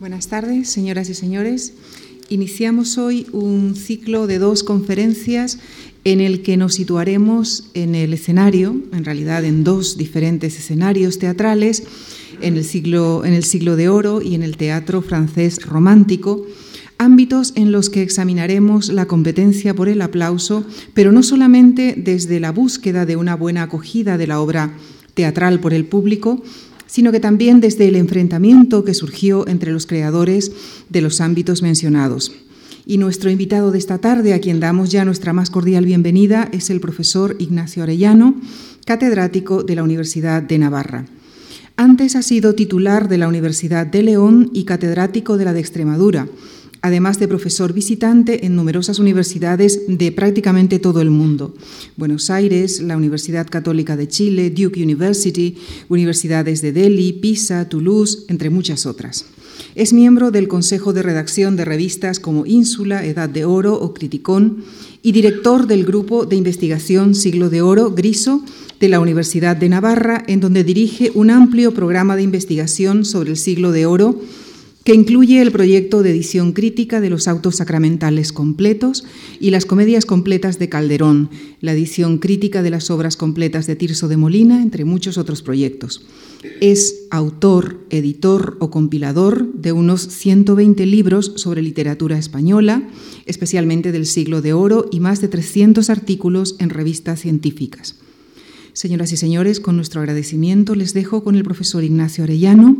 Buenas tardes, señoras y señores. Iniciamos hoy un ciclo de dos conferencias en el que nos situaremos en el escenario, en realidad en dos diferentes escenarios teatrales, en el siglo, en el siglo de oro y en el teatro francés romántico, ámbitos en los que examinaremos la competencia por el aplauso, pero no solamente desde la búsqueda de una buena acogida de la obra teatral por el público, sino que también desde el enfrentamiento que surgió entre los creadores de los ámbitos mencionados. Y nuestro invitado de esta tarde, a quien damos ya nuestra más cordial bienvenida, es el profesor Ignacio Arellano, catedrático de la Universidad de Navarra. Antes ha sido titular de la Universidad de León y catedrático de la de Extremadura además de profesor visitante en numerosas universidades de prácticamente todo el mundo. Buenos Aires, la Universidad Católica de Chile, Duke University, universidades de Delhi, Pisa, Toulouse, entre muchas otras. Es miembro del Consejo de Redacción de revistas como Ínsula, Edad de Oro o Criticón y director del Grupo de Investigación Siglo de Oro, Griso, de la Universidad de Navarra, en donde dirige un amplio programa de investigación sobre el Siglo de Oro que incluye el proyecto de edición crítica de los autos sacramentales completos y las comedias completas de Calderón, la edición crítica de las obras completas de Tirso de Molina, entre muchos otros proyectos. Es autor, editor o compilador de unos 120 libros sobre literatura española, especialmente del siglo de oro, y más de 300 artículos en revistas científicas. Señoras y señores, con nuestro agradecimiento les dejo con el profesor Ignacio Arellano,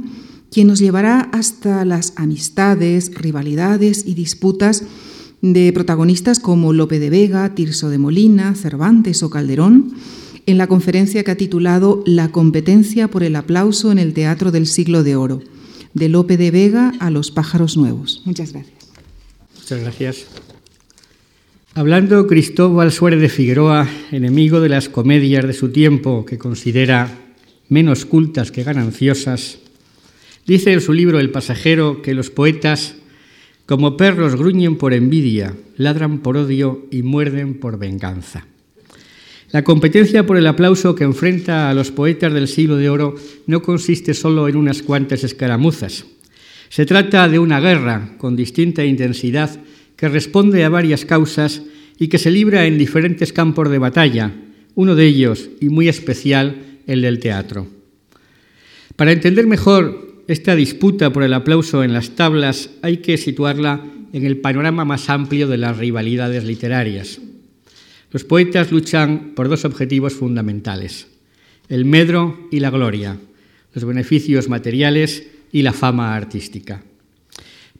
quien nos llevará hasta las amistades, rivalidades y disputas de protagonistas como Lope de Vega, Tirso de Molina, Cervantes o Calderón, en la conferencia que ha titulado La competencia por el aplauso en el teatro del siglo de oro, de Lope de Vega a los pájaros nuevos. Muchas gracias. Muchas gracias. Hablando Cristóbal Suárez de Figueroa, enemigo de las comedias de su tiempo, que considera menos cultas que gananciosas, Dice en su libro El pasajero que los poetas, como perros, gruñen por envidia, ladran por odio y muerden por venganza. La competencia por el aplauso que enfrenta a los poetas del siglo de oro no consiste solo en unas cuantas escaramuzas. Se trata de una guerra con distinta intensidad que responde a varias causas y que se libra en diferentes campos de batalla, uno de ellos, y muy especial, el del teatro. Para entender mejor esta disputa por el aplauso en las tablas hay que situarla en el panorama más amplio de las rivalidades literarias. Los poetas luchan por dos objetivos fundamentales, el medro y la gloria, los beneficios materiales y la fama artística.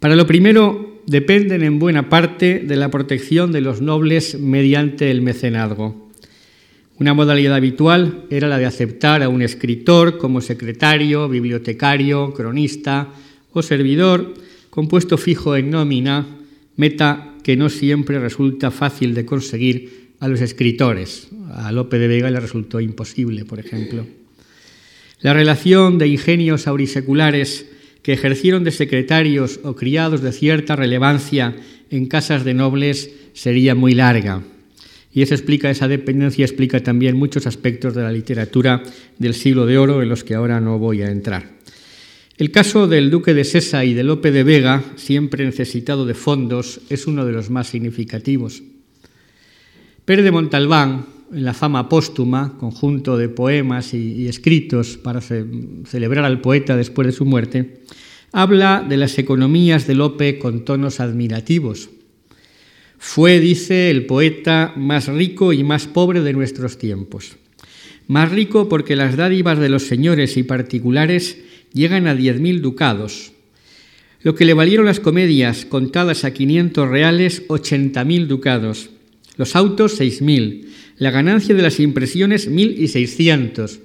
Para lo primero, dependen en buena parte de la protección de los nobles mediante el mecenazgo. Una modalidad habitual era la de aceptar a un escritor como secretario, bibliotecario, cronista o servidor con puesto fijo en nómina, meta que no siempre resulta fácil de conseguir a los escritores. A Lope de Vega le resultó imposible, por ejemplo. La relación de ingenios auriseculares que ejercieron de secretarios o criados de cierta relevancia en casas de nobles sería muy larga. Y eso explica, esa dependencia explica también muchos aspectos de la literatura del siglo de oro en los que ahora no voy a entrar. El caso del duque de Sesa y de Lope de Vega, siempre necesitado de fondos, es uno de los más significativos. Pérez de Montalbán, en la fama póstuma, conjunto de poemas y, escritos para celebrar al poeta después de su muerte, habla de las economías de Lope con tonos admirativos. Fue, dice, el poeta más rico y más pobre de nuestros tiempos. Más rico porque las dádivas de los señores y particulares llegan a 10.000 ducados, lo que le valieron las comedias contadas a 500 reales 80.000 ducados, los autos 6.000, la ganancia de las impresiones 1.600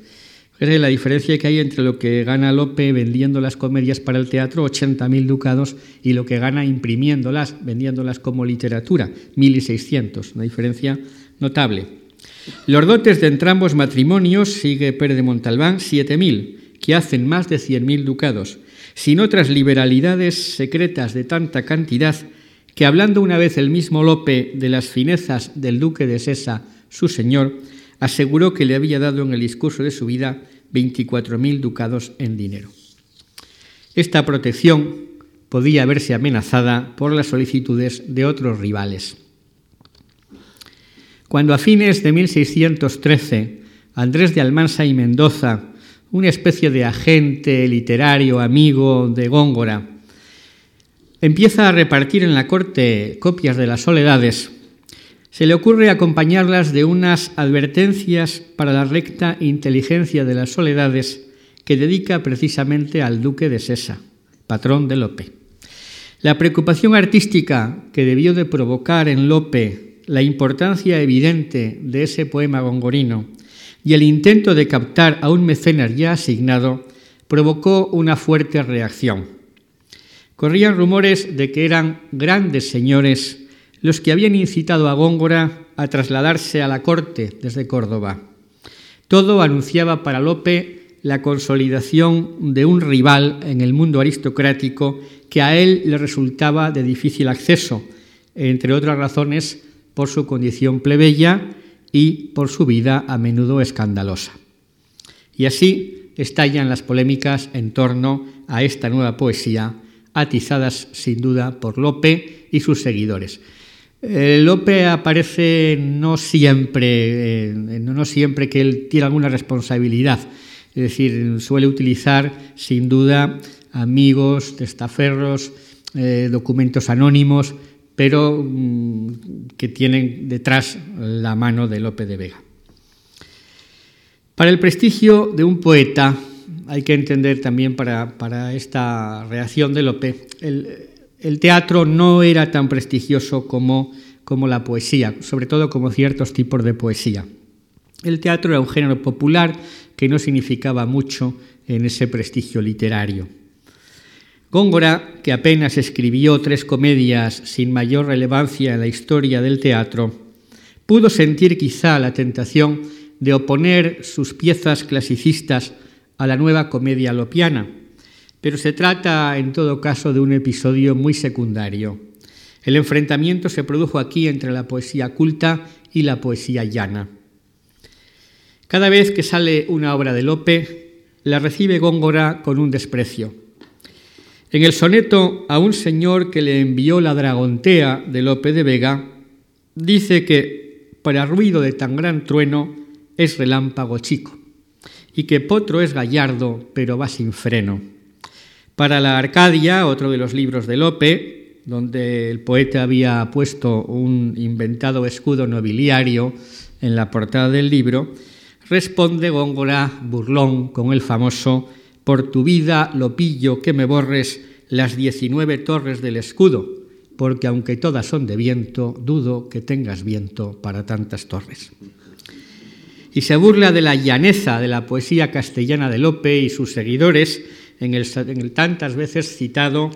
la diferencia que hay entre lo que gana Lope vendiendo las comedias para el teatro, 80.000 ducados, y lo que gana imprimiéndolas, vendiéndolas como literatura, 1.600. Una diferencia notable. Los dotes de entrambos matrimonios, sigue Pérez de Montalbán, 7.000, que hacen más de 100.000 ducados, sin otras liberalidades secretas de tanta cantidad que hablando una vez el mismo Lope de las finezas del duque de Sesa, su señor, aseguró que le había dado en el discurso de su vida 24.000 ducados en dinero. Esta protección podía verse amenazada por las solicitudes de otros rivales. Cuando a fines de 1613 Andrés de Almansa y Mendoza, una especie de agente literario amigo de Góngora, empieza a repartir en la corte copias de las soledades, se le ocurre acompañarlas de unas advertencias para la recta inteligencia de las soledades que dedica precisamente al duque de Sesa, patrón de Lope. La preocupación artística que debió de provocar en Lope la importancia evidente de ese poema gongorino y el intento de captar a un mecenas ya asignado provocó una fuerte reacción. Corrían rumores de que eran grandes señores los que habían incitado a Góngora a trasladarse a la corte desde Córdoba. Todo anunciaba para Lope la consolidación de un rival en el mundo aristocrático que a él le resultaba de difícil acceso, entre otras razones por su condición plebeya y por su vida a menudo escandalosa. Y así estallan las polémicas en torno a esta nueva poesía, atizadas sin duda por Lope y sus seguidores. Eh, Lope aparece no siempre, eh, no siempre que él tiene alguna responsabilidad, es decir, suele utilizar sin duda amigos, testaferros, eh, documentos anónimos, pero mm, que tienen detrás la mano de Lope de Vega. Para el prestigio de un poeta, hay que entender también para, esta reacción de Lope, teatro no era tan prestigioso como, como la poesía, sobre todo como ciertos tipos de poesía. El teatro era un género popular que no significaba mucho en ese prestigio literario. Góngora, que apenas escribió tres comedias sin mayor relevancia en la historia del teatro, pudo sentir quizá la tentación de oponer sus piezas clasicistas a la nueva comedia lopiana, pero se trata en todo caso de un episodio muy secundario. El enfrentamiento se produjo aquí entre la poesía culta y la poesía llana. Cada vez que sale una obra de Lope, la recibe Góngora con un desprecio en el soneto a un señor que le envió la dragontea de Lope de Vega, dice que para ruido de tan gran trueno es relámpago chico, y que potro es gallardo, pero va sin freno. Para la Arcadia, otro de los libros de Lope, donde el poeta había puesto un inventado escudo nobiliario en la portada del libro, responde Góngora burlón con el famoso por tu vida, Lopillo, que me borres las diecinueve torres del escudo, porque aunque todas son de viento, dudo que tengas viento para tantas torres. Y se burla de la llaneza de la poesía castellana de Lope y sus seguidores en el, en el tantas veces citado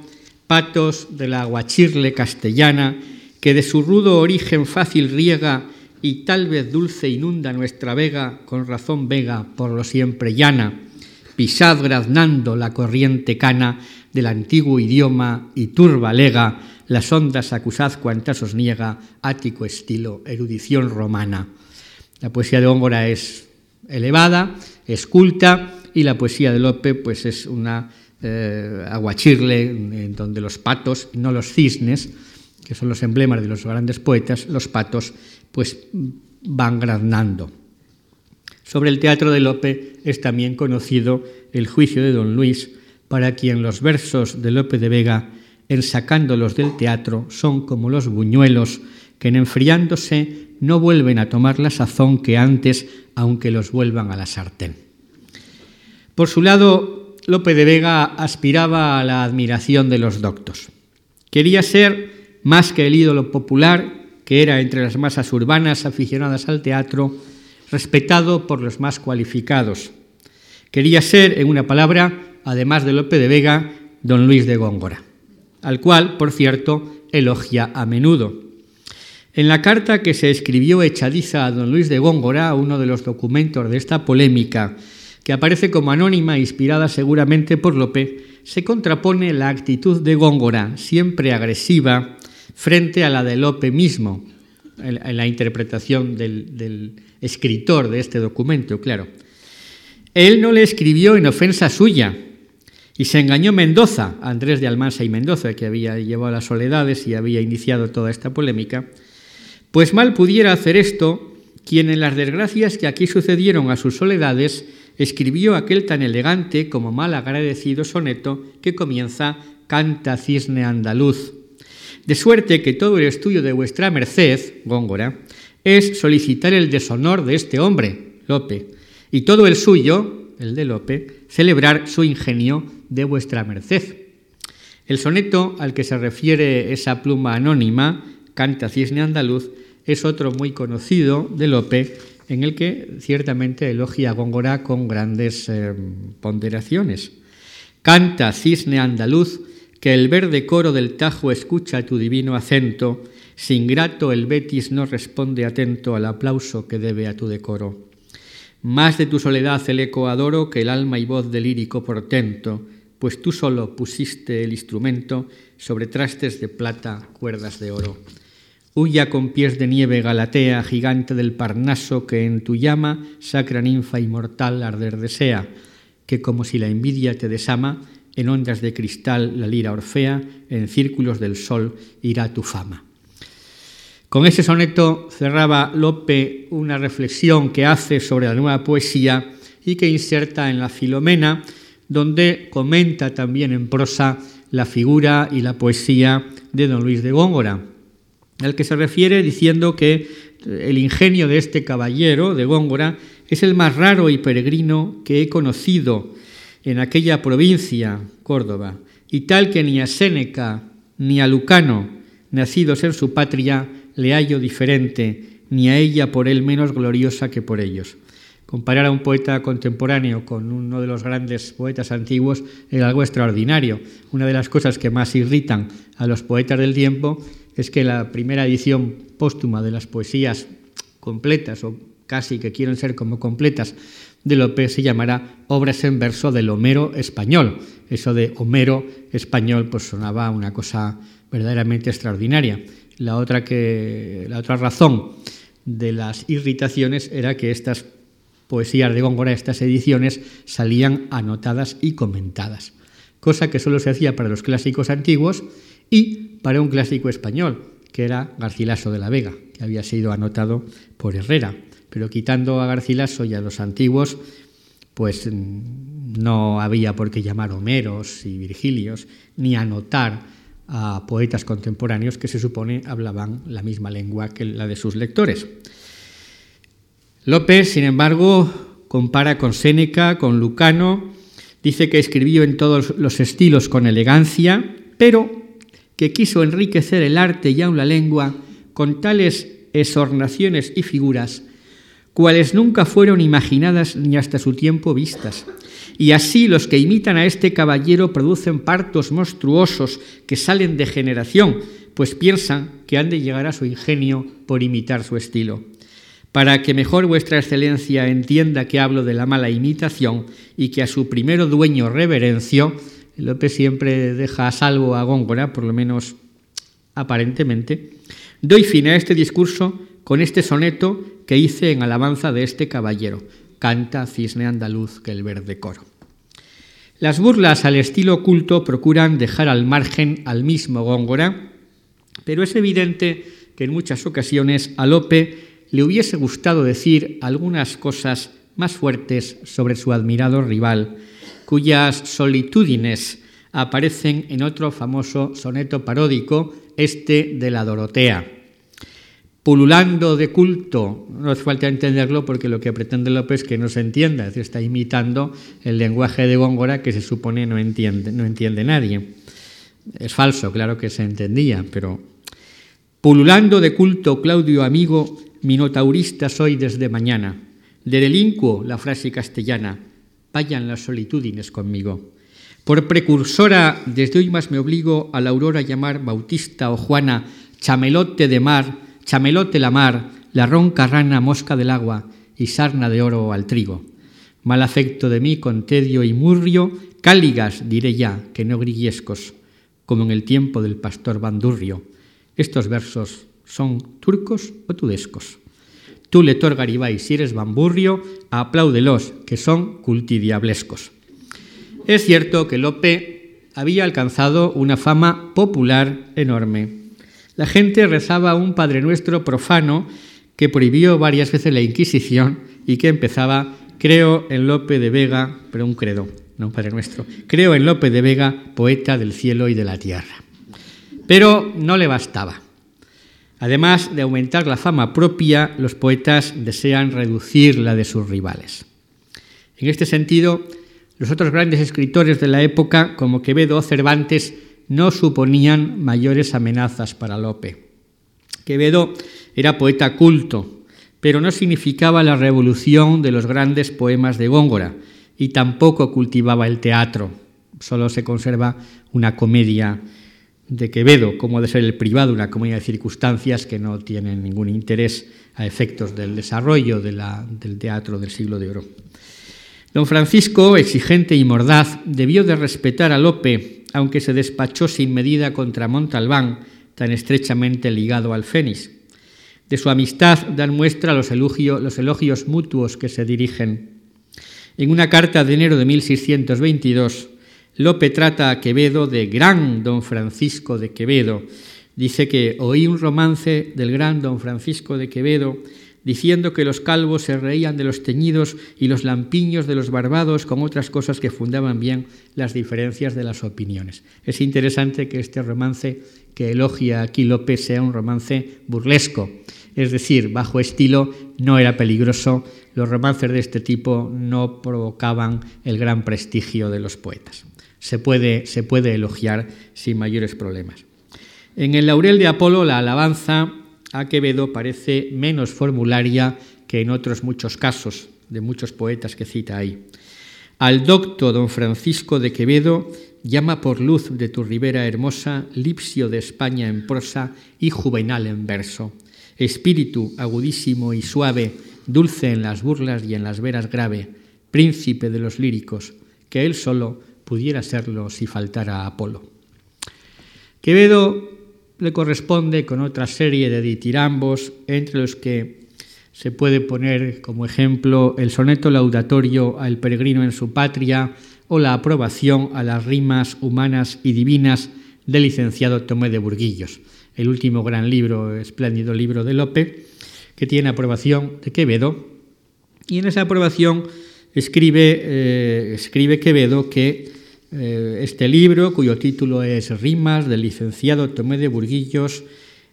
Patos de la aguachirle castellana, que de su rudo origen fácil riega y tal vez dulce inunda nuestra vega, con razón vega por lo siempre llana pisad graznando la corriente cana del antiguo idioma y turba lega, las ondas acusad cuantas os niega, ático estilo, erudición romana. La poesía de Góngora es elevada, es culta, y la poesía de Lope pues es una eh, aguachirle en donde los patos, no los cisnes, que son los emblemas de los grandes poetas, los patos pues van graznando. Sobre el teatro de Lope es también conocido el juicio de don Luis, para quien los versos de Lope de Vega, en sacándolos del teatro, son como los buñuelos que en enfriándose no vuelven a tomar la sazón que antes, aunque los vuelvan a la sartén. Por su lado, Lope de Vega aspiraba a la admiración de los doctos. Quería ser, más que el ídolo popular, que era entre las masas urbanas aficionadas al teatro, respetado por los más cualificados. Quería ser, en una palabra, además de Lope de Vega, don Luis de Góngora, al cual, por cierto, elogia a menudo. En la carta que se escribió echadiza a don Luis de Góngora, uno de los documentos de esta polémica, que aparece como anónima, inspirada seguramente por Lope, se contrapone la actitud de Góngora, siempre agresiva, frente a la de Lope mismo, en la interpretación del, escritor de este documento, claro. Él no le escribió en ofensa suya, Y se engañó Mendoza, Andrés de Almansa y Mendoza, que había llevado las soledades y había iniciado toda esta polémica, pues mal pudiera hacer esto quien en las desgracias que aquí sucedieron a sus soledades escribió aquel tan elegante como mal agradecido soneto que comienza Canta cisne andaluz. De suerte que todo el estudio de vuestra merced, Góngora, es solicitar el deshonor de este hombre, Lope, y todo el suyo, el de Lope, celebrar su ingenio de vuestra merced. El soneto al que se refiere esa pluma anónima, Canta cisne andaluz, es otro muy conocido de Lope, en el que ciertamente elogia a Góngora con grandes eh, ponderaciones. Canta cisne andaluz, que el verde coro del Tajo escucha tu divino acento, sin grato el Betis no responde atento al aplauso que debe a tu decoro. Más de tu soledad el eco adoro que el alma y voz del lírico portento, pues tú solo pusiste el instrumento sobre trastes de plata, cuerdas de oro. Huya con pies de nieve Galatea, gigante del Parnaso, que en tu llama, sacra ninfa inmortal, arder desea, que como si la envidia te desama, en ondas de cristal la lira orfea, en círculos del sol irá tu fama. Con ese soneto cerraba Lope una reflexión que hace sobre la nueva poesía y que inserta en la Filomena, donde comenta también en prosa la figura y la poesía de don Luis de Góngora al que se refiere diciendo que el ingenio de este caballero de Góngora es el más raro y peregrino que he conocido en aquella provincia, Córdoba, y tal que ni a Séneca ni a Lucano, nacidos en su patria, le hallo diferente, ni a ella por él menos gloriosa que por ellos. Comparar a un poeta contemporáneo con uno de los grandes poetas antiguos es algo extraordinario. Una de las cosas que más irritan a los poetas del tiempo es que la primera edición póstuma de las poesías completas, o casi que quieren ser como completas, de Lope se llamará Obras en verso del Homero español. Eso de Homero español pues sonaba una cosa verdaderamente extraordinaria. La otra, que, la otra razón de las irritaciones era que estas poesías de Góngora, estas ediciones, salían anotadas y comentadas, cosa que solo se hacía para los clásicos antiguos y para un clásico español, que era Garcilaso de la Vega, que había sido anotado por Herrera. Pero quitando a Garcilaso y a los antiguos, pues mm, no había por qué llamar Homeros y Virgilios, ni anotar a poetas contemporáneos que se supone hablaban la misma lengua que la de sus lectores. López, sin embargo, compara con Séneca, con Lucano, dice que escribió en todos los estilos con elegancia, pero que quiso enriquecer el arte y aun la lengua con tales exornaciones y figuras, cuales nunca fueron imaginadas ni hasta su tiempo vistas. Y así los que imitan a este caballero producen partos monstruosos que salen de generación, pues piensan que han de llegar a su ingenio por imitar su estilo. Para que mejor vuestra excelencia entienda que hablo de la mala imitación y que a su primero dueño reverencio, López siempre deja a salvo a Góngora, por lo menos aparentemente. Doy fin a este discurso con este soneto que hice en alabanza de este caballero. Canta cisne andaluz que el verde coro. Las burlas al estilo culto procuran dejar al margen al mismo Góngora, pero es evidente que en muchas ocasiones a Lope le hubiese gustado decir algunas cosas más fuertes sobre su admirado rival, cuyas solitudines aparecen en otro famoso soneto paródico, este de la Dorotea. Pululando de culto, no hace falta entenderlo porque lo que pretende López es que no se entienda, está imitando el lenguaje de Góngora que se supone no entiende, no entiende nadie. Es falso, claro que se entendía, pero pululando de culto, Claudio amigo, minotaurista soy desde mañana. De delincuo la frase castellana, vayan las solitudines conmigo. Por precursora, desde hoy más me obligo a la aurora llamar Bautista o Juana, chamelote de mar, chamelote la mar, la ronca rana mosca del agua y sarna de oro al trigo. Mal afecto de mí con tedio y murrio, cáligas diré ya, que no grillescos, como en el tiempo del pastor Bandurrio. Estos versos son turcos o tudescos. Tú, lector Garibay, si eres bamburrio, apláudelos, que son cultidiablescos. es cierto que Lope había alcanzado una fama popular enorme. La gente rezaba un Padre Nuestro profano que prohibió varias veces la Inquisición y que empezaba, creo en Lope de Vega, pero un credo, no un Padre Nuestro, creo en Lope de Vega, poeta del cielo y de la tierra. Pero no le bastaba. Además de aumentar la fama propia, los poetas desean reducir la de sus rivales. En este sentido, los otros grandes escritores de la época, como Quevedo o Cervantes, no suponían mayores amenazas para Lope. Quevedo era poeta culto, pero no significaba la revolución de los grandes poemas de Góngora y tampoco cultivaba el teatro. Solo se conserva una comedia de Quevedo, como de ser el privado, una comedia de circunstancias que no tienen ningún interés a efectos del desarrollo del teatro del siglo de oro. Don Francisco, exigente y mordaz, debió de respetar a Lope, aunque se despachó sin medida contra Montalbán, tan estrechamente ligado al Fénix. De su amistad dan muestra los, los elogios mutuos que se dirigen. En una carta de enero de 1622, Lope trata a Quevedo de gran don Francisco de Quevedo. Dice que oí un romance del gran don Francisco de Quevedo diciendo que los calvos se reían de los teñidos y los lampiños de los barbados, con otras cosas que fundaban bien las diferencias de las opiniones. Es interesante que este romance que elogia aquí López sea un romance burlesco, es decir, bajo estilo no era peligroso, los romances de este tipo no provocaban el gran prestigio de los poetas. Se puede, se puede elogiar sin mayores problemas. En el Laurel de Apolo la alabanza a Quevedo parece menos formularia que en otros muchos casos de muchos poetas que cita ahí. Al docto don Francisco de Quevedo llama por luz de tu ribera hermosa, lipsio de España en prosa y juvenal en verso. Espíritu agudísimo y suave, dulce en las burlas y en las veras grave, príncipe de los líricos, que él solo pudiera serlo si faltara Apolo. Quevedo le corresponde con otra serie de ditirambos, entre los que se puede poner como ejemplo el soneto laudatorio al peregrino en su patria o la aprobación a las rimas humanas y divinas del licenciado Tomé de Burguillos, el último gran libro, espléndido libro de Lope, que tiene aprobación de Quevedo, y en esa aprobación escribe, eh, escribe Quevedo que eh, este libro, cuyo título es Rimas del licenciado Tomé de Burguillos,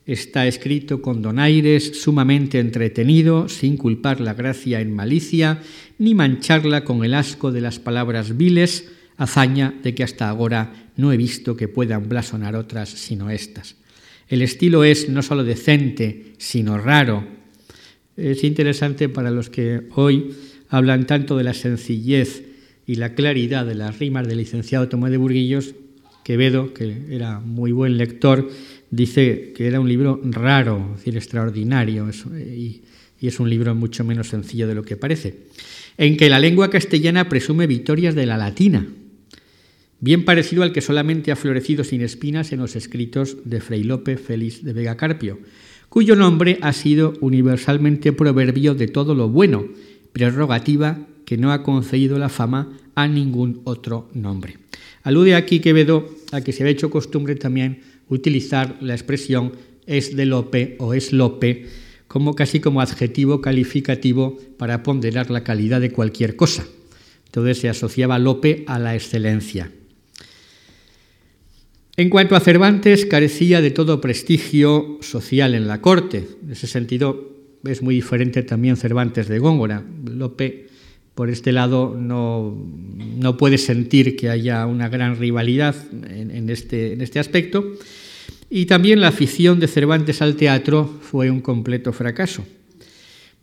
está escrito con donaires, sumamente entretenido, sin culpar la gracia en malicia, ni mancharla con el asco de las palabras viles, hazaña de que hasta ahora no he visto que puedan blasonar otras sino estas. El estilo es no solo decente, sino raro. Es interesante para los que hoy hablan tanto de la sencillez y la claridad de las rimas del licenciado Tomás de Burguillos, Quevedo, que era muy buen lector, dice que era un libro raro, es decir, extraordinario, y, es un libro mucho menos sencillo de lo que parece, en que la lengua castellana presume victorias de la latina, bien parecido al que solamente ha florecido sin espinas en los escritos de Fray Lope Félix de Vega Carpio, cuyo nombre ha sido universalmente proverbio de todo lo bueno, prerrogativa que no ha concedido la fama a ningún otro nombre. Alude aquí Quevedo a que se ha hecho costumbre también utilizar la expresión es de Lope o es Lope como casi como adjetivo calificativo para ponderar la calidad de cualquier cosa. Entonces se asociaba Lope a la excelencia. En cuanto a Cervantes, carecía de todo prestigio social en la corte. En ese sentido, es muy diferente también Cervantes de Góngora. Lope por este lado no, no puede sentir que haya una gran rivalidad en, este, en este aspecto. Y también la afición de Cervantes al teatro fue un completo fracaso.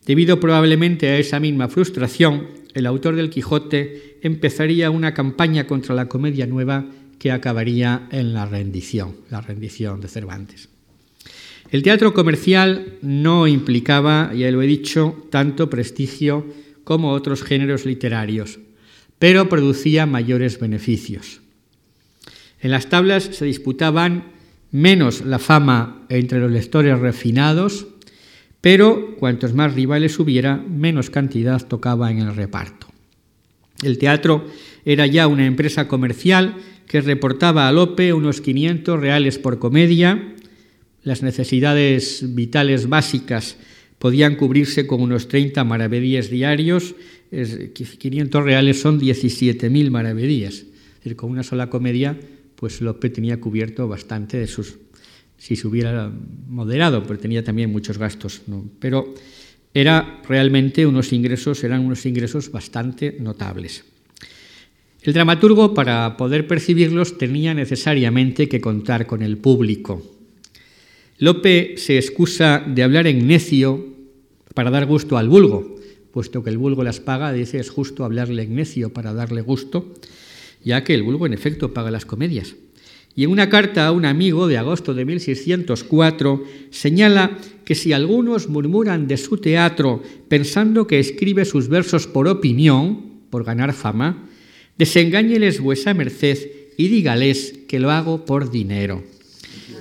Debido probablemente a esa misma frustración, el autor del Quijote empezaría una campaña contra la comedia nueva que acabaría en la rendición, la rendición de Cervantes. El teatro comercial no implicaba, ya lo he dicho, tanto prestigio como otros géneros literarios, pero producía mayores beneficios. En las tablas se disputaban menos la fama entre los lectores refinados, pero cuantos más rivales hubiera, menos cantidad tocaba en el reparto. El teatro era ya una empresa comercial que reportaba a Lope unos 500 reales por comedia. Las necesidades vitales básicas podían cubrirse con unos 30 maravedíes diarios. 500 reales son 17.000 maravedíes. Es con una sola comedia, pues Lope tenía cubierto bastante de sus... si se hubiera moderado, pero tenía también muchos gastos. Pero era realmente unos ingresos, eran unos ingresos bastante notables. El dramaturgo, para poder percibirlos, tenía necesariamente que contar con el público. Lope se excusa de hablar en necio para dar gusto al vulgo, puesto que el vulgo las paga, dice es justo hablarle en necio para darle gusto, ya que el vulgo en efecto paga las comedias. Y en una carta a un amigo de agosto de 1604 señala que si algunos murmuran de su teatro pensando que escribe sus versos por opinión, por ganar fama, Desengáñeles vuesa merced y dígales que lo hago por dinero.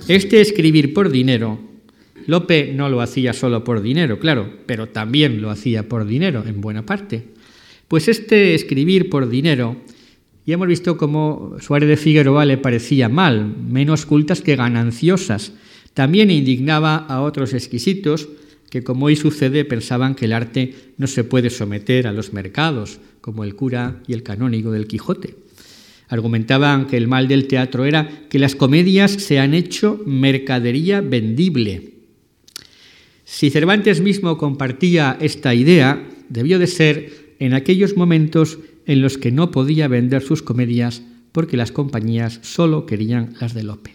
Este escribir por dinero, Lope no lo hacía solo por dinero, claro, pero también lo hacía por dinero, en buena parte. Pues este escribir por dinero, ya hemos visto cómo Suárez de Figueroa le parecía mal, menos cultas que gananciosas. También indignaba a otros exquisitos que, como hoy sucede, pensaban que el arte no se puede someter a los mercados, como el cura y el canónigo del Quijote. Argumentaban que el mal del teatro era que las comedias se han hecho mercadería vendible. Si Cervantes mismo compartía esta idea, debió de ser en aquellos momentos en los que no podía vender sus comedias porque las compañías solo querían las de Lope.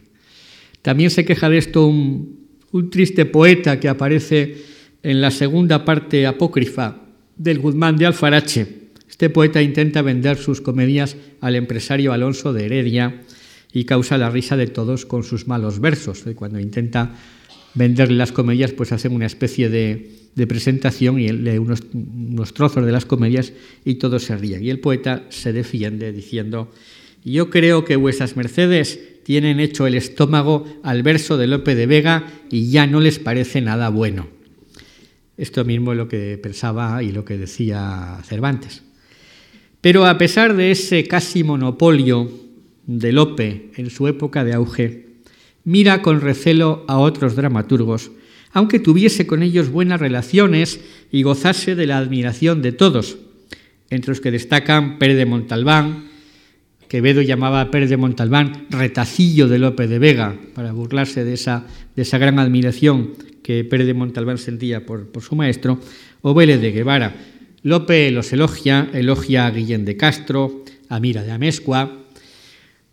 También se queja de esto un, un triste poeta que aparece en la segunda parte apócrifa del Guzmán de Alfarache, este poeta intenta vender sus comedias al empresario Alonso de Heredia y causa la risa de todos con sus malos versos. Cuando intenta vender las comedias, pues hacen una especie de, presentación y lee unos, trozos de las comedias y todos se ríen. Y el poeta se defiende diciendo, yo creo que vuestras mercedes tienen hecho el estómago al verso de Lope de Vega y ya no les parece nada bueno. Esto mismo es lo que pensaba y lo que decía Cervantes. Pero a pesar de ese casi monopolio de Lope en su época de auge, mira con recelo a otros dramaturgos, aunque tuviese con ellos buenas relaciones y gozase de la admiración de todos, entre los que destacan Pérez de Montalbán, que Bedo llamaba a Pérez de Montalbán retacillo de Lope de Vega, para burlarse de esa, de esa gran admiración que Pérez de Montalbán sentía por, por su maestro, o Vélez de Guevara, Lope los elogia, elogia a Guillén de Castro, a Mira de Amezcua.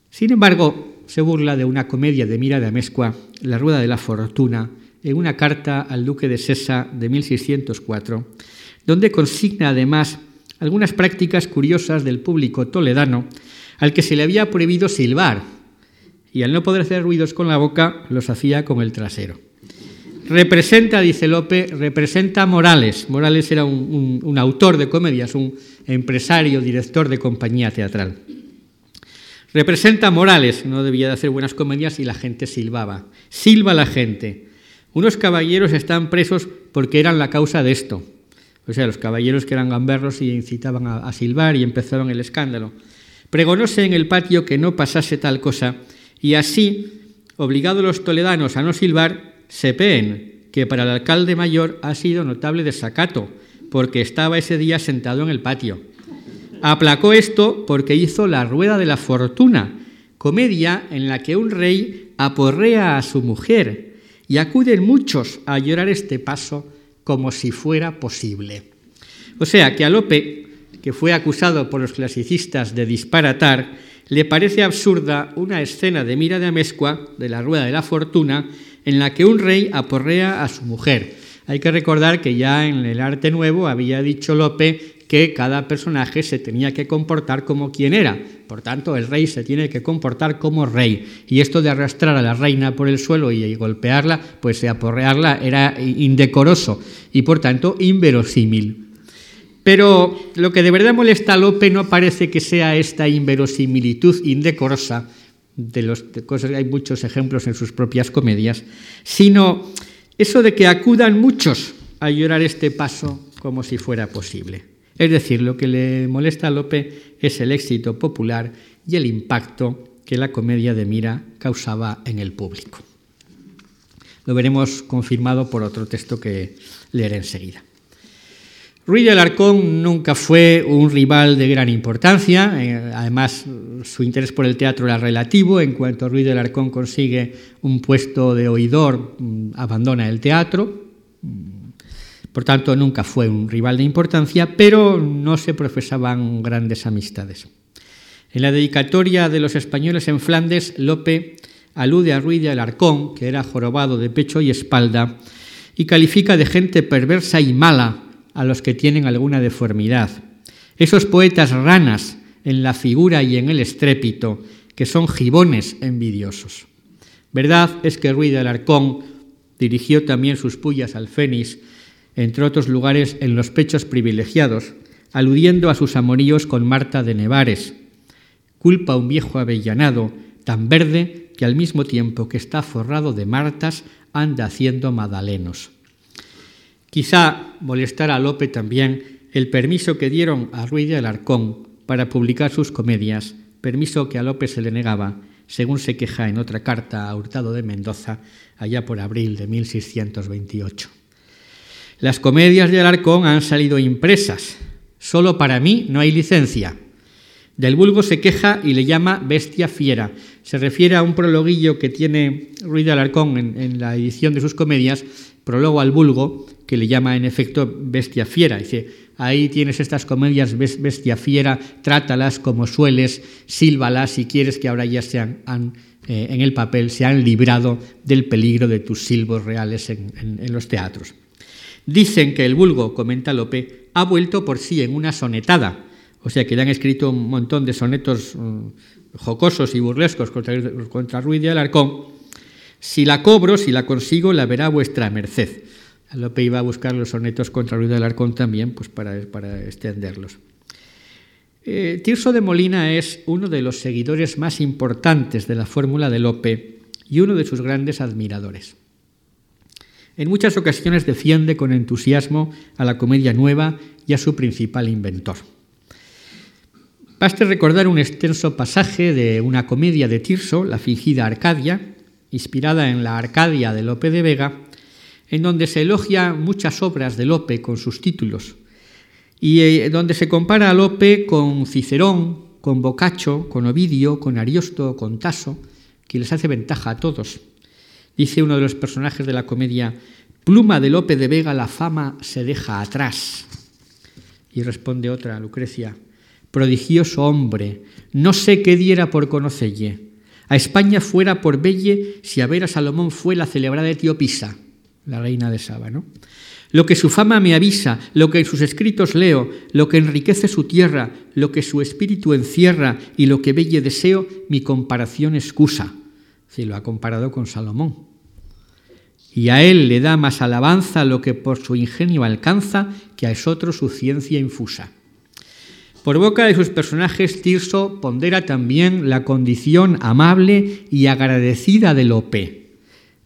Sin embargo, se burla de una comedia de Mira de Amezcua, La Rueda de la Fortuna, en una carta al duque de Sesa de 1604, donde consigna además algunas prácticas curiosas del público toledano al que se le había prohibido silbar y al no poder hacer ruidos con la boca los hacía con el trasero. Representa, dice Lope, representa Morales. Morales era un, autor de comedias, un empresario, director de compañía teatral. Representa Morales, no debía de hacer buenas comedias y la gente silbaba. Silba la gente. Unos caballeros están presos porque eran la causa de esto. O sea, los caballeros que eran gamberros y incitaban a, a silbar y empezaron el escándalo. Pregonóse en el patio que no pasase tal cosa y así, obligados los toledanos a no silbar, Sepén, que para el alcalde mayor ha sido notable desacato, porque estaba ese día sentado en el patio. Aplacó esto porque hizo La Rueda de la Fortuna, comedia en la que un rey aporrea a su mujer y acuden muchos a llorar este paso como si fuera posible. O sea que a Lope, que fue acusado por los clasicistas de disparatar, le parece absurda una escena de Mira de Amezcua, de la Rueda de la Fortuna, en la que un rey aporrea a su mujer. Hay que recordar que ya en el arte nuevo había dicho Lope que cada personaje se tenía que comportar como quien era. Por tanto, el rey se tiene que comportar como rey. Y esto de arrastrar a la reina por el suelo y golpearla, pues de aporrearla era indecoroso y por tanto inverosímil. Pero lo que de verdad molesta a Lope no parece que sea esta inverosimilitud indecorosa, de, los, cosas, hay muchos ejemplos en sus propias comedias, sino eso de que acudan muchos a llorar este paso como si fuera posible. Es decir, lo que le molesta a Lope es el éxito popular y el impacto que la comedia de Mira causaba en el público. Lo veremos confirmado por otro texto que leeré enseguida. Ruiz de Alarcón nunca fue un rival de gran importancia, eh, además su interés por el teatro era relativo, en cuanto Ruiz de Alarcón consigue un puesto de oidor, mm, abandona el teatro, por tanto nunca fue un rival de importancia, pero no se profesaban grandes amistades. En la dedicatoria de los españoles en Flandes, Lope alude a Ruiz de Alarcón, que era jorobado de pecho y espalda, y califica de gente perversa y mala a los que tienen alguna deformidad. Esos poetas ranas en la figura y en el estrépito, que son gibones envidiosos. Verdad es que Ruiz de Alarcón dirigió también sus pullas al Fénix, entre otros lugares en los pechos privilegiados, aludiendo a sus amoríos con Marta de Nevares. Culpa un viejo avellanado, tan verde que al mismo tiempo que está forrado de martas, anda haciendo madalenos. Quizá molestara a Lope también el permiso que dieron a Ruiz de Alarcón para publicar sus comedias, permiso que a Lope se le negaba, según se queja en otra carta a Hurtado de Mendoza, allá por abril de 1628. Las comedias de Alarcón han salido impresas. Solo para mí no hay licencia. Del vulgo se queja y le llama bestia fiera. Se refiere a un prologuillo que tiene Ruiz de Alarcón en, en la edición de sus comedias, prólogo al vulgo, que le llama en efecto bestia fiera. Dice, ahí tienes estas comedias bestia fiera, trátalas como sueles, sílvalas si quieres que ahora ya sean eh, en el papel, se han librado del peligro de tus silbos reales en, los teatros. Dicen que el vulgo, comenta Lope, ha vuelto por sí en una sonetada, o sea que le han escrito un montón de sonetos mm, jocosos y burlescos contra, contra Ruiz de Alarcón. Si la cobro, si la consigo, la verá vuestra merced. Lope iba a buscar los sonetos contra Luis de Alarcón también, pues para, extenderlos. Eh, Tirso de Molina es uno de los seguidores más importantes de la fórmula de Lope y uno de sus grandes admiradores. En muchas ocasiones defiende con entusiasmo a la comedia nueva y a su principal inventor. Baste recordar un extenso pasaje de una comedia de Tirso, La fingida Arcadia, inspirada en la Arcadia de Lope de Vega, en donde se elogia muchas obras de Lope con sus títulos, y eh, donde se compara a Lope con Cicerón, con Boccaccio, con Ovidio, con Ariosto, con Tasso, que les hace ventaja a todos. Dice uno de los personajes de la comedia, pluma de Lope de Vega la fama se deja atrás. Y responde otra, Lucrecia, prodigioso hombre, no sé qué diera por conocelle. A España fuera por belle si a ver a Salomón fue la celebrada Etiopisa la reina de Saba, ¿no? Lo que su fama me avisa, lo que en sus escritos leo, lo que enriquece su tierra, lo que su espíritu encierra y lo que belle deseo, mi comparación excusa. Si lo ha comparado con Salomón. Y a él le da más alabanza lo que por su ingenio alcanza que a esotro su ciencia infusa. Por boca de sus personajes, Tirso pondera también la condición amable y agradecida de Lope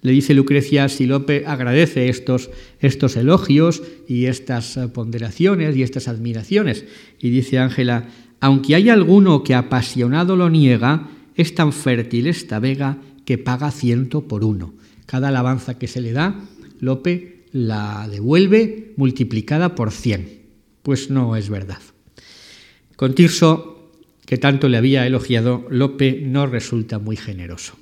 le dice Lucrecia si Lope agradece estos, estos elogios y estas eh, ponderaciones y estas admiraciones. Y dice Ángela, aunque hay alguno que apasionado lo niega, es tan fértil esta vega que paga ciento por uno. Cada alabanza que se le da, Lope la devuelve multiplicada por cien. Pues no es verdad. Con Tirso, que tanto le había elogiado, Lope no resulta muy generoso.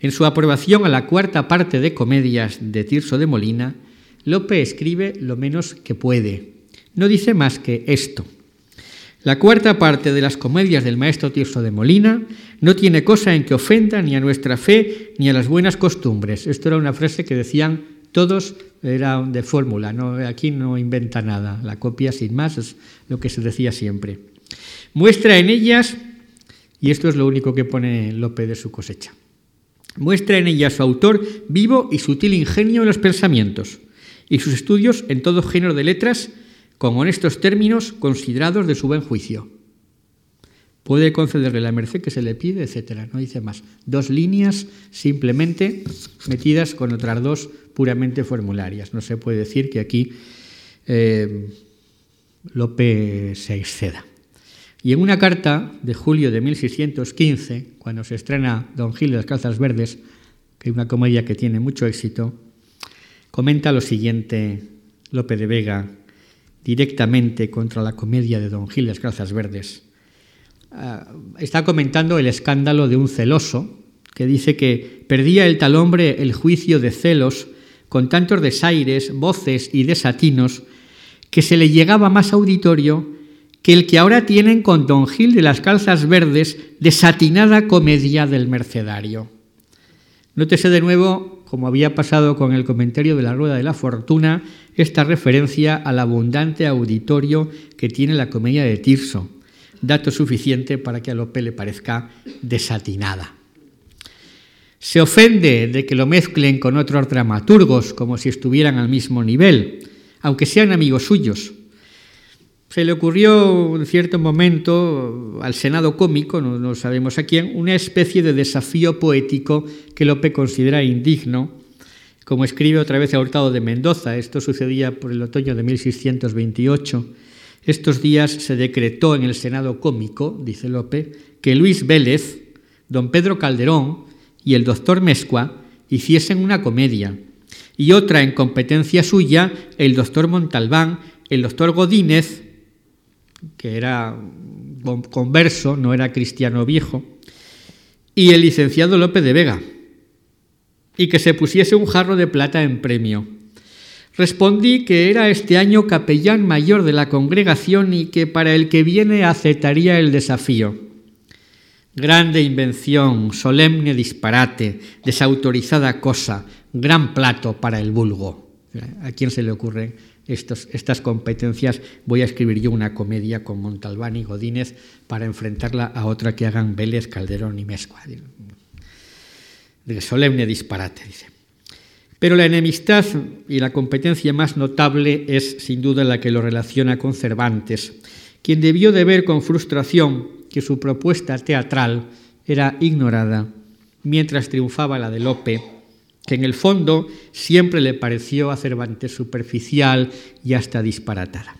En su aprobación a la cuarta parte de comedias de Tirso de Molina, Lope escribe lo menos que puede. No dice más que esto. La cuarta parte de las comedias del maestro Tirso de Molina no tiene cosa en que ofenda ni a nuestra fe ni a las buenas costumbres. Esto era una frase que decían todos, era de fórmula, aquí no inventa nada, la copia sin más es lo que se decía siempre. Muestra en ellas, y esto es lo único que pone Lope de su cosecha, Muestra en ella su autor vivo y sutil ingenio en los pensamientos y sus estudios en todo género de letras con honestos términos considerados de su buen juicio. Puede concederle la merced que se le pide, etcétera. No dice más. Dos líneas simplemente metidas con otras dos puramente formularias. No se puede decir que aquí eh, Lope se exceda. Y en una carta de julio de 1615, cuando se estrena Don Gil de las Calzas Verdes, que es una comedia que tiene mucho éxito, comenta lo siguiente Lope de Vega directamente contra la comedia de Don Gil de las Calzas Verdes. Ah, está comentando el escándalo de un celoso que dice que perdía el tal hombre el juicio de celos con tantos desaires, voces y desatinos que se le llegaba más auditorio que el que ahora tienen con Don Gil de las Calzas Verdes, desatinada comedia del mercedario. Nótese de nuevo, como había pasado con el comentario de la Rueda de la Fortuna, esta referencia al abundante auditorio que tiene la comedia de Tirso, dato suficiente para que a Lope le parezca desatinada. Se ofende de que lo mezclen con otros dramaturgos como si estuvieran al mismo nivel, aunque sean amigos suyos. Se le ocurrió en cierto momento al Senado cómico, no, sabemos a quién, una especie de desafío poético que Lope considera indigno, como escribe otra vez a Hurtado de Mendoza. Esto sucedía por el otoño de 1628. Estos días se decretó en el Senado cómico, dice Lope, que Luis Vélez, don Pedro Calderón y el doctor Mescua hiciesen una comedia, y otra en competencia suya, el doctor Montalbán, el doctor Godínez, que era converso, no era cristiano viejo, y el licenciado López de Vega, y que se pusiese un jarro de plata en premio. Respondí que era este año capellán mayor de la congregación y que para el que viene aceptaría el desafío. Grande invención, solemne disparate, desautorizada cosa, gran plato para el vulgo. ¿A quién se le estas competencias, voy a escribir yo una comedia con Montalbán y Godínez para enfrentarla a otra que hagan Vélez, Calderón y Mescua. De solemne disparate, dice. Pero la enemistad y la competencia más notable es sin duda la que lo relaciona con Cervantes, quien debió de ver con frustración que su propuesta teatral era ignorada, mientras triunfaba la de Lope, que en el fondo siempre le pareció a Cervantes superficial y hasta disparatada.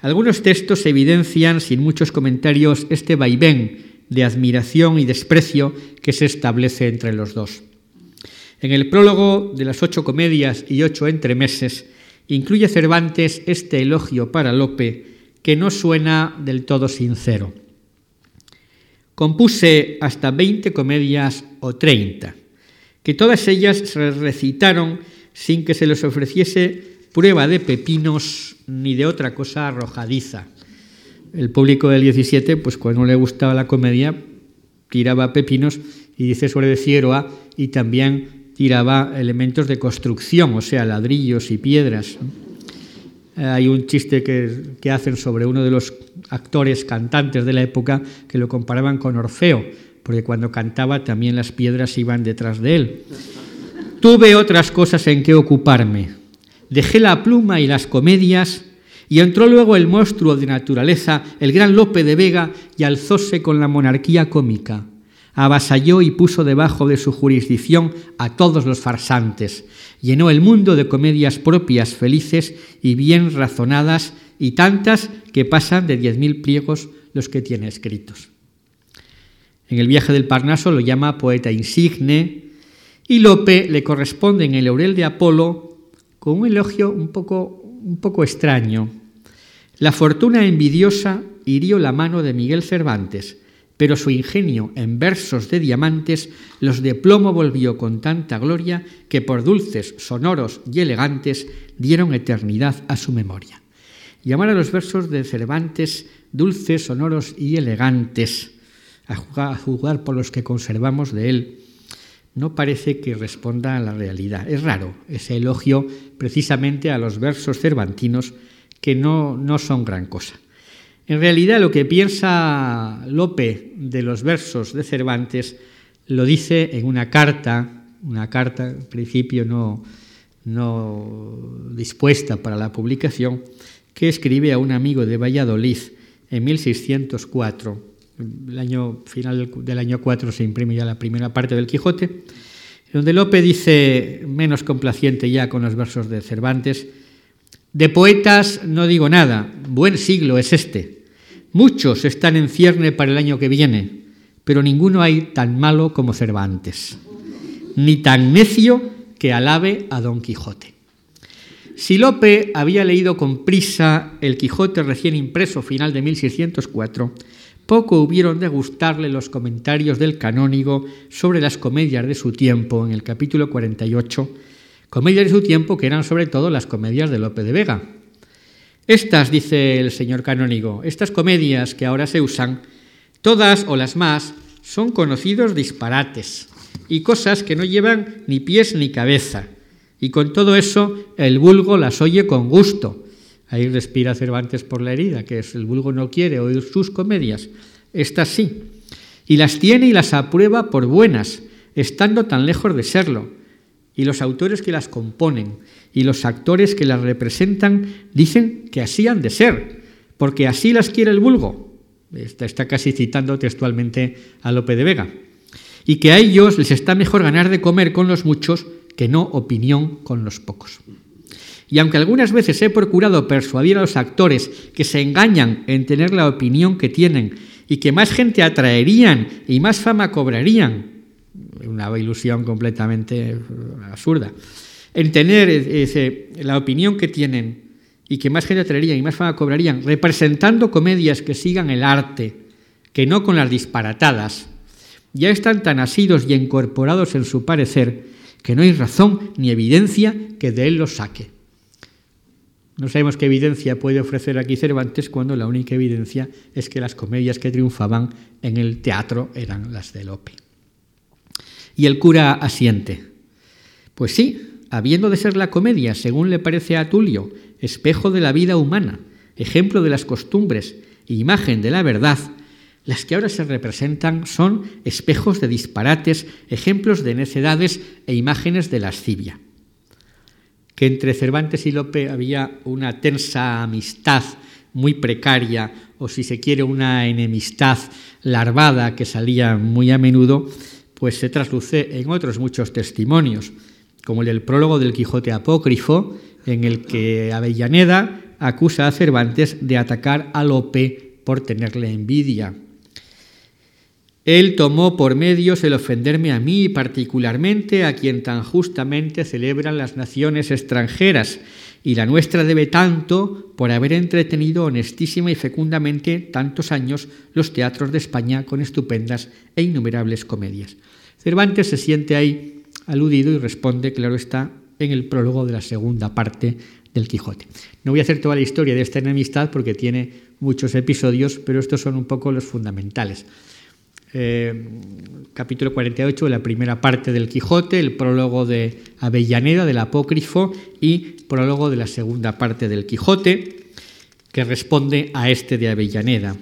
Algunos textos evidencian, sin muchos comentarios, este vaivén de admiración y desprecio que se establece entre los dos. En el prólogo de las ocho comedias y ocho entremeses incluye Cervantes este elogio para Lope que no suena del todo sincero. Compuse hasta veinte comedias o treinta que todas ellas se recitaron sin que se les ofreciese prueba de pepinos ni de otra cosa arrojadiza. El público del 17, pues cuando le gustaba la comedia, tiraba pepinos y dice sobre de Cieroa y también tiraba elementos de construcción, o sea, ladrillos y piedras. Hay un chiste que, que hacen sobre uno de los actores cantantes de la época que lo comparaban con Orfeo porque cuando cantaba también las piedras iban detrás de él. Tuve otras cosas en que ocuparme. Dejé la pluma y las comedias y entró luego el monstruo de naturaleza, el gran Lope de Vega, y alzóse con la monarquía cómica. Avasalló y puso debajo de su jurisdicción a todos los farsantes. Llenó el mundo de comedias propias, felices y bien razonadas, y tantas que pasan de diez mil pliegos los que tiene escritos. En el viaje del Parnaso lo llama poeta insigne y Lope le corresponde en el Laurel de Apolo con un elogio un poco, un poco extraño. La fortuna envidiosa hirió la mano de Miguel Cervantes, pero su ingenio en versos de diamantes los de plomo volvió con tanta gloria que por dulces, sonoros y elegantes dieron eternidad a su memoria. Llamar a los versos de Cervantes dulces, sonoros y elegantes a juzgar, por los que conservamos de él, no parece que responda a la realidad. Es raro ese elogio precisamente a los versos cervantinos que no, no son gran cosa. En realidad lo que piensa Lope de los versos de Cervantes lo dice en una carta, una carta en principio no, no dispuesta para la publicación, que escribe a un amigo de Valladolid en 1604 el año final del año 4 se imprime ya la primera parte del Quijote, donde Lope dice, menos complaciente ya con los versos de Cervantes, De poetas no digo nada, buen siglo es este. Muchos están en cierne para el año que viene, pero ninguno hay tan malo como Cervantes, ni tan necio que alabe a Don Quijote. Si Lope había leído con prisa el Quijote recién impreso final de 1604, poco hubieron de gustarle los comentarios del canónigo sobre las comedias de su tiempo en el capítulo 48, comedias de su tiempo que eran sobre todo las comedias de Lope de Vega. Estas, dice el señor canónigo, estas comedias que ahora se usan, todas o las más, son conocidos disparates y cosas que no llevan ni pies ni cabeza. Y con todo eso el vulgo las oye con gusto, Ahí respira Cervantes por la herida, que es el vulgo no quiere oír sus comedias. Estas sí. Y las tiene y las aprueba por buenas, estando tan lejos de serlo. Y los autores que las componen y los actores que las representan dicen que así han de ser, porque así las quiere el vulgo. Está, está casi citando textualmente a Lope de Vega. Y que a ellos les está mejor ganar de comer con los muchos que no opinión con los pocos. Y aunque algunas veces he procurado persuadir a los actores que se engañan en tener la opinión que tienen y que más gente atraerían y más fama cobrarían, una ilusión completamente eh, absurda, en tener la opinión que tienen y que más gente atraerían y más fama cobrarían, representando comedias que sigan el arte, que no con las disparatadas, ya están tan asidos y incorporados en su parecer que no hay razón ni evidencia que de él los saque. No sabemos qué evidencia puede ofrecer aquí Cervantes cuando la única evidencia es que las comedias que triunfaban en el teatro eran las de Lope. Y el cura asiente. Pues sí, habiendo de ser la comedia, según le parece a Tulio, espejo de la vida humana, ejemplo de las costumbres e imagen de la verdad, las que ahora se representan son espejos de disparates, ejemplos de necedades e imágenes de lascivia que entre Cervantes y Lope había una tensa amistad muy precaria, o si se quiere, una enemistad larvada que salía muy a menudo, pues se trasluce en otros muchos testimonios, como el del prólogo del Quijote apócrifo, en el que Avellaneda acusa a Cervantes de atacar a Lope por tenerle envidia. Él tomó por medios el ofenderme a mí particularmente, a quien tan justamente celebran las naciones extranjeras, y la nuestra debe tanto por haber entretenido honestísima y fecundamente tantos años los teatros de España con estupendas e innumerables comedias. Cervantes se siente ahí aludido y responde, claro está, en el prólogo de la segunda parte del Quijote. No voy a hacer toda la historia de esta enemistad porque tiene muchos episodios, pero estos son un poco los fundamentales. Eh, capítulo 48 de la primera parte del Quijote, el prólogo de Avellaneda, del Apócrifo, y prólogo de la segunda parte del Quijote, que responde a este de Avellaneda.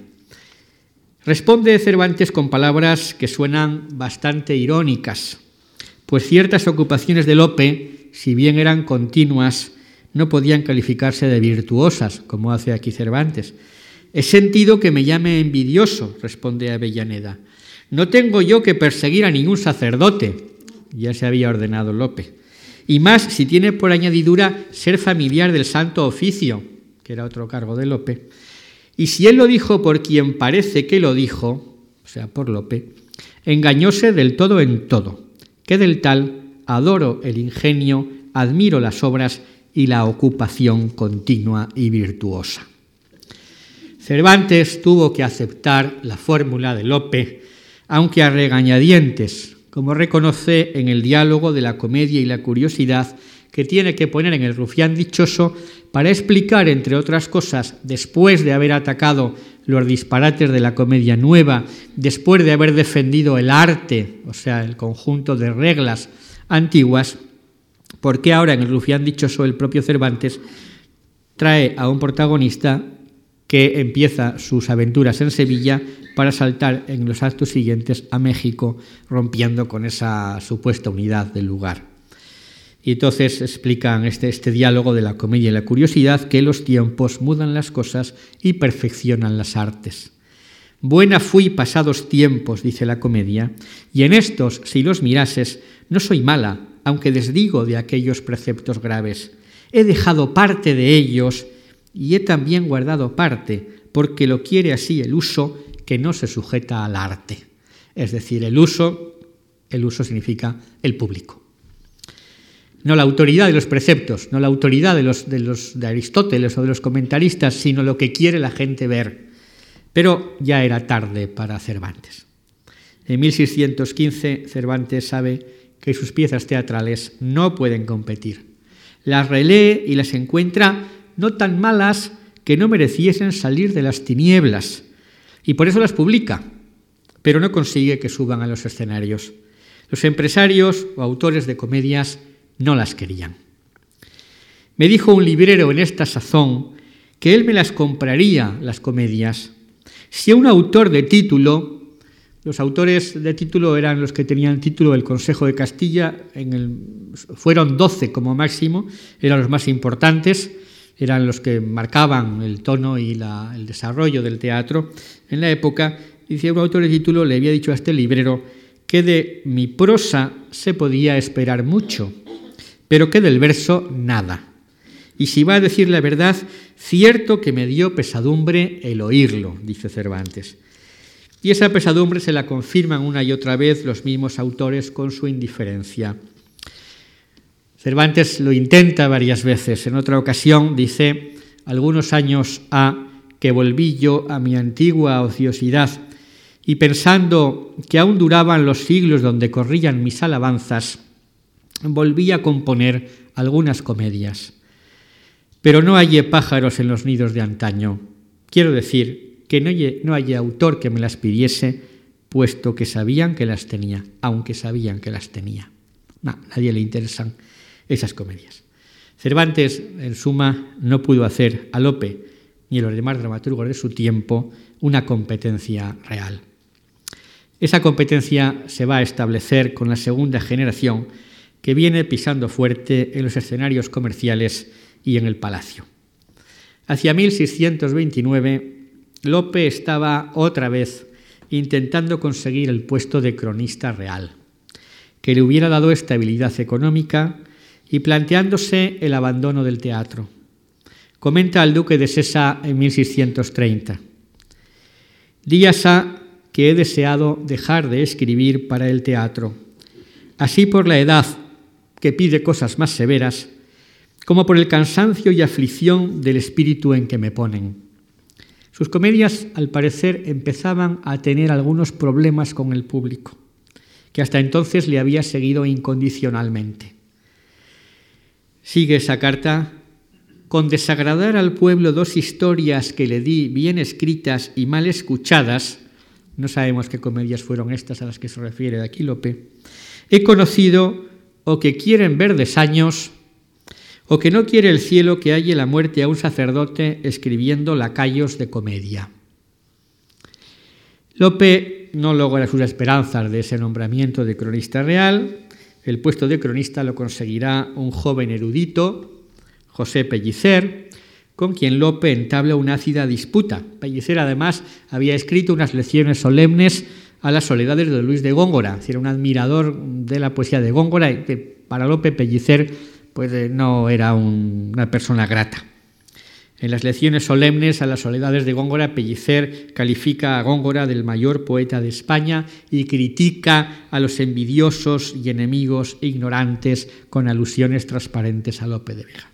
Responde Cervantes con palabras que suenan bastante irónicas, pues ciertas ocupaciones de Lope, si bien eran continuas, no podían calificarse de virtuosas, como hace aquí Cervantes. He sentido que me llame envidioso, responde Avellaneda. No tengo yo que perseguir a ningún sacerdote, ya se había ordenado Lope, y más si tiene por añadidura ser familiar del santo oficio, que era otro cargo de Lope. Y si él lo dijo por quien parece que lo dijo, o sea, por Lope, engañóse del todo en todo, que del tal adoro el ingenio, admiro las obras y la ocupación continua y virtuosa. Cervantes tuvo que aceptar la fórmula de Lope aunque a regañadientes, como reconoce en el diálogo de la comedia y la curiosidad que tiene que poner en el rufián dichoso para explicar, entre otras cosas, después de haber atacado los disparates de la comedia nueva, después de haber defendido el arte, o sea, el conjunto de reglas antiguas, por qué ahora en el rufián dichoso el propio Cervantes trae a un protagonista que empieza sus aventuras en Sevilla para saltar en los actos siguientes a México, rompiendo con esa supuesta unidad del lugar. Y entonces explican este, este diálogo de la comedia y la curiosidad que los tiempos mudan las cosas y perfeccionan las artes. Buena fui pasados tiempos, dice la comedia, y en estos, si los mirases, no soy mala, aunque desdigo de aquellos preceptos graves. He dejado parte de ellos y he también guardado parte, porque lo quiere así el uso que no se sujeta al arte. Es decir, el uso, el uso significa el público. No la autoridad de los preceptos, no la autoridad de, los, de, los, de Aristóteles o de los comentaristas, sino lo que quiere la gente ver. Pero ya era tarde para Cervantes. En 1615 Cervantes sabe que sus piezas teatrales no pueden competir. Las relee y las encuentra no tan malas que no mereciesen salir de las tinieblas, y por eso las publica, pero no consigue que suban a los escenarios. Los empresarios o autores de comedias no las querían. Me dijo un librero en esta sazón que él me las compraría, las comedias, si un autor de título los autores de título eran los que tenían título del Consejo de Castilla, en el, fueron doce como máximo, eran los más importantes, eran los que marcaban el tono y el desarrollo del teatro en la época. Y un autor de título le había dicho a este librero que de mi prosa se podía esperar mucho, pero que del verso nada. Y si va a decir la verdad, cierto que me dio pesadumbre el oírlo, dice Cervantes. Y esa pesadumbre se la confirman una y otra vez los mismos autores con su indiferencia. Cervantes lo intenta varias veces. En otra ocasión dice, algunos años ha que volví yo a mi antigua ociosidad y pensando que aún duraban los siglos donde corrían mis alabanzas, volví a componer algunas comedias. Pero no hallé pájaros en los nidos de antaño. Quiero decir, que no, no haya autor que me las pidiese, puesto que sabían que las tenía, aunque sabían que las tenía. No, nadie le interesan esas comedias. Cervantes, en suma, no pudo hacer a Lope ni a los demás dramaturgos de su tiempo una competencia real. Esa competencia se va a establecer con la segunda generación que viene pisando fuerte en los escenarios comerciales y en el palacio. Hacia 1629 Lope estaba otra vez intentando conseguir el puesto de cronista real, que le hubiera dado estabilidad económica y planteándose el abandono del teatro. Comenta al duque de Sesa en 1630. Días ha que he deseado dejar de escribir para el teatro, así por la edad que pide cosas más severas, como por el cansancio y aflicción del espíritu en que me ponen. Sus comedias, al parecer, empezaban a tener algunos problemas con el público, que hasta entonces le había seguido incondicionalmente. Sigue esa carta con desagradar al pueblo dos historias que le di bien escritas y mal escuchadas, no sabemos qué comedias fueron estas a las que se refiere aquí Lope, he conocido o que quieren ver desaños o que no quiere el cielo que halle la muerte a un sacerdote escribiendo lacayos de comedia. Lope no logra sus esperanzas de ese nombramiento de cronista real. El puesto de cronista lo conseguirá un joven erudito, José Pellicer, con quien Lope entabla una ácida disputa. Pellicer además había escrito unas lecciones solemnes a las soledades de Luis de Góngora, era un admirador de la poesía de Góngora y para Lope Pellicer pues eh, no era una persona grata. En las lecciones solemnes a las soledades de Góngora, Pellicer califica a Góngora del mayor poeta de España y critica a los envidiosos y enemigos ignorantes con alusiones transparentes a Lope de Vega.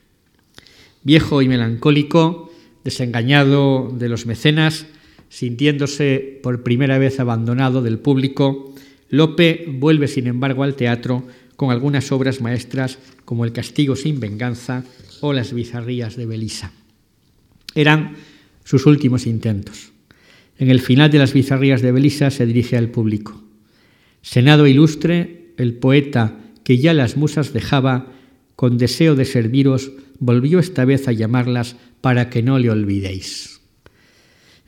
Viejo y melancólico, desengañado de los mecenas, sintiéndose por primera vez abandonado del público, Lope vuelve sin embargo al teatro con algunas obras maestras como El castigo sin venganza o Las bizarrías de Belisa. Eran sus últimos intentos. En el final de Las bizarrías de Belisa se dirige al público. Senado ilustre, el poeta que ya las musas dejaba, con deseo de serviros, volvió esta vez a llamarlas para que no le olvidéis.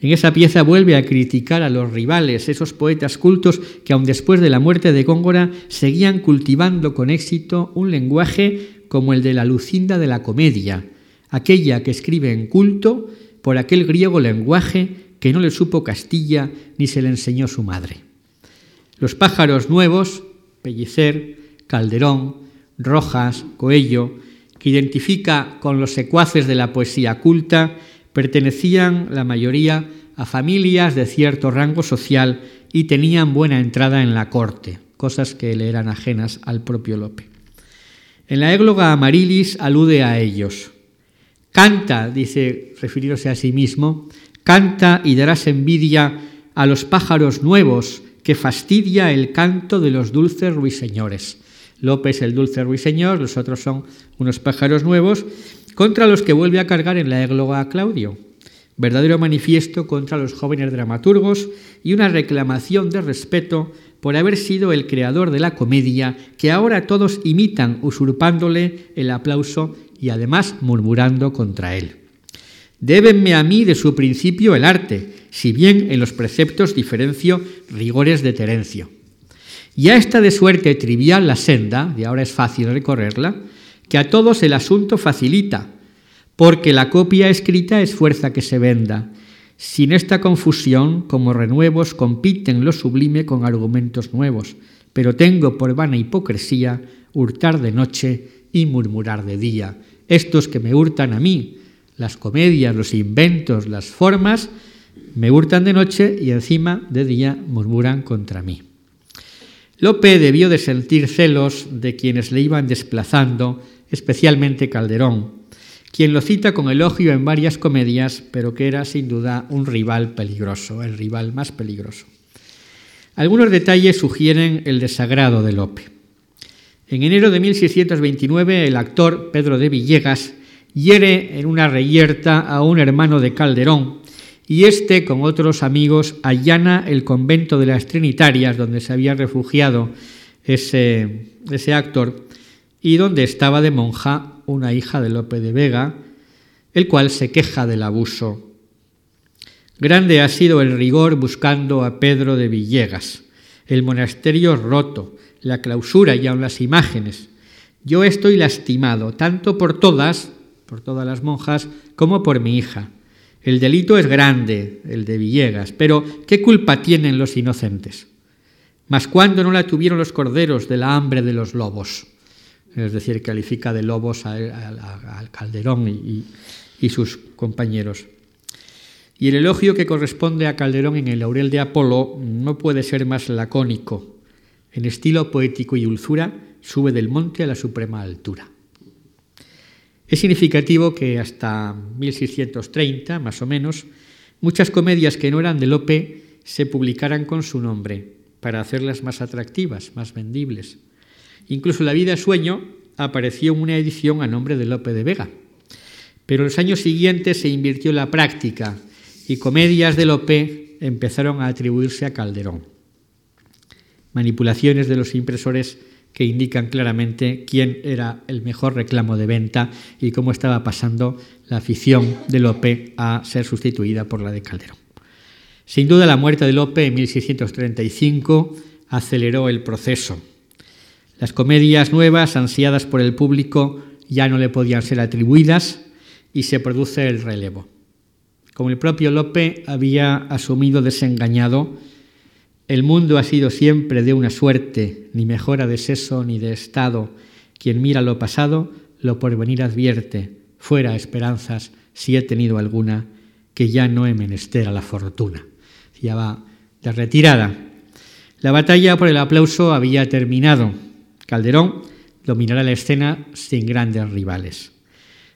En esa pieza vuelve a criticar a los rivales, esos poetas cultos que aun después de la muerte de Góngora seguían cultivando con éxito un lenguaje como el de la Lucinda de la comedia, aquella que escribe en culto por aquel griego lenguaje que no le supo Castilla ni se le enseñó su madre. Los pájaros nuevos, Pellicer, Calderón, Rojas, Coello, que identifica con los secuaces de la poesía culta, pertenecían la mayoría a familias de cierto rango social y tenían buena entrada en la corte, cosas que le eran ajenas al propio Lope. En la égloga Amarilis alude a ellos. Canta, dice, refiriéndose a sí mismo, canta y darás envidia a los pájaros nuevos que fastidia el canto de los dulces ruiseñores. Lope es el dulce ruiseñor, los otros son unos pájaros nuevos, contra los que vuelve a cargar en la égloga Claudio. Verdadero manifiesto contra los jóvenes dramaturgos y una reclamación de respeto por haber sido el creador de la comedia que ahora todos imitan usurpándole el aplauso y además murmurando contra él. Débenme a mí de su principio el arte, si bien en los preceptos diferencio rigores de Terencio. Ya está de suerte trivial la senda, y ahora es fácil recorrerla, que a todos el asunto facilita, porque la copia escrita es fuerza que se venda, sin esta confusión, como renuevos, compiten lo sublime con argumentos nuevos, pero tengo por vana hipocresía hurtar de noche y murmurar de día. Estos que me hurtan a mí, las comedias, los inventos, las formas, me hurtan de noche y encima de día murmuran contra mí. Lope debió de sentir celos de quienes le iban desplazando, especialmente Calderón, quien lo cita con elogio en varias comedias, pero que era sin duda un rival peligroso, el rival más peligroso. Algunos detalles sugieren el desagrado de Lope. En enero de 1629, el actor Pedro de Villegas hiere en una reyerta a un hermano de Calderón, y éste, con otros amigos, allana el convento de las Trinitarias, donde se había refugiado ese, ese actor, y donde estaba de monja una hija de Lope de Vega, el cual se queja del abuso. Grande ha sido el rigor buscando a Pedro de Villegas, el monasterio roto, la clausura y aun las imágenes. Yo estoy lastimado, tanto por todas, por todas las monjas, como por mi hija. El delito es grande, el de Villegas, pero ¿qué culpa tienen los inocentes? Mas cuando no la tuvieron los corderos de la hambre de los lobos es decir, califica de lobos al Calderón y, y sus compañeros. Y el elogio que corresponde a Calderón en el Laurel de Apolo no puede ser más lacónico. En estilo poético y dulzura, sube del monte a la suprema altura. Es significativo que hasta 1630, más o menos, muchas comedias que no eran de Lope se publicaran con su nombre, para hacerlas más atractivas, más vendibles. Incluso La vida sueño apareció en una edición a nombre de Lope de Vega. Pero en los años siguientes se invirtió la práctica y comedias de Lope empezaron a atribuirse a Calderón. Manipulaciones de los impresores que indican claramente quién era el mejor reclamo de venta y cómo estaba pasando la afición de Lope a ser sustituida por la de Calderón. Sin duda la muerte de Lope en 1635 aceleró el proceso las comedias nuevas, ansiadas por el público, ya no le podían ser atribuidas y se produce el relevo. Como el propio Lope había asumido desengañado, el mundo ha sido siempre de una suerte, ni mejora de seso ni de estado. Quien mira lo pasado, lo por venir advierte, fuera esperanzas, si he tenido alguna, que ya no he menester a la fortuna. Ya va de retirada. La batalla por el aplauso había terminado. Calderón dominará la escena sin grandes rivales.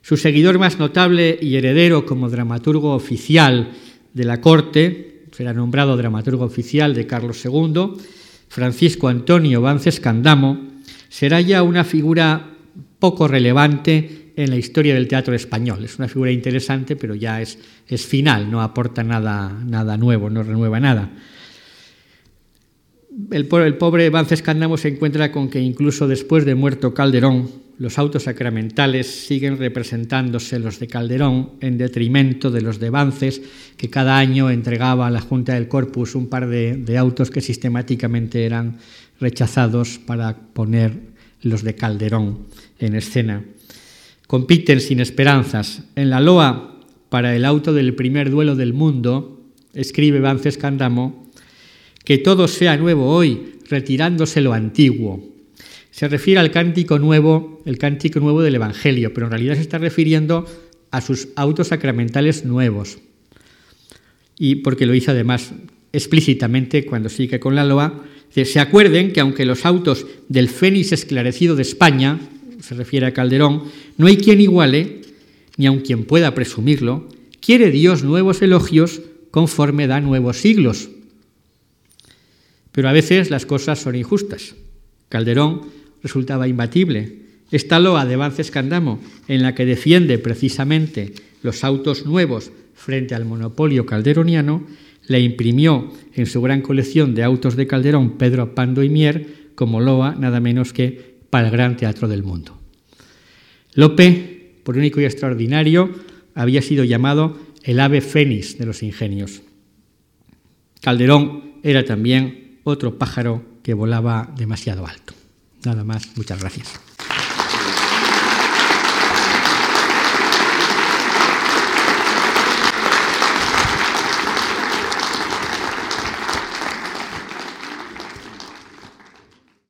Su seguidor más notable y heredero como dramaturgo oficial de la corte, será nombrado dramaturgo oficial de Carlos II, Francisco Antonio Vances Candamo, será ya una figura poco relevante en la historia del teatro español. Es una figura interesante, pero ya es, es final, no aporta nada, nada nuevo, no renueva nada el, pobre Vances Candamo se encuentra con que incluso después de muerto Calderón, los autos sacramentales siguen representándose los de Calderón en detrimento de los de Vances, que cada año entregaba a la Junta del Corpus un par de, autos que sistemáticamente eran rechazados para poner los de Calderón en escena. Compiten sin esperanzas. En la loa para el auto del primer duelo del mundo, escribe Vances Candamo, que todo sea nuevo hoy, retirándose lo antiguo. Se refiere al cántico nuevo, el cántico nuevo del Evangelio, pero en realidad se está refiriendo a sus autos sacramentales nuevos. Y porque lo hizo además explícitamente cuando sigue con la loa, se acuerden que aunque los autos del Fénix esclarecido de España, se refiere a Calderón, no hay quien iguale, ni aun quien pueda presumirlo, quiere Dios nuevos elogios conforme da nuevos siglos. Pero a veces las cosas son injustas. Calderón resultaba imbatible. Esta loa de Vances Candamo, en la que defiende precisamente los autos nuevos frente al monopolio calderoniano, le imprimió en su gran colección de autos de Calderón Pedro Pando y Mier como loa nada menos que para el gran teatro del mundo. Lope, por único y extraordinario, había sido llamado el ave fénix de los ingenios. Calderón era también otro pájaro que volaba demasiado alto. Nada más, muchas gracias.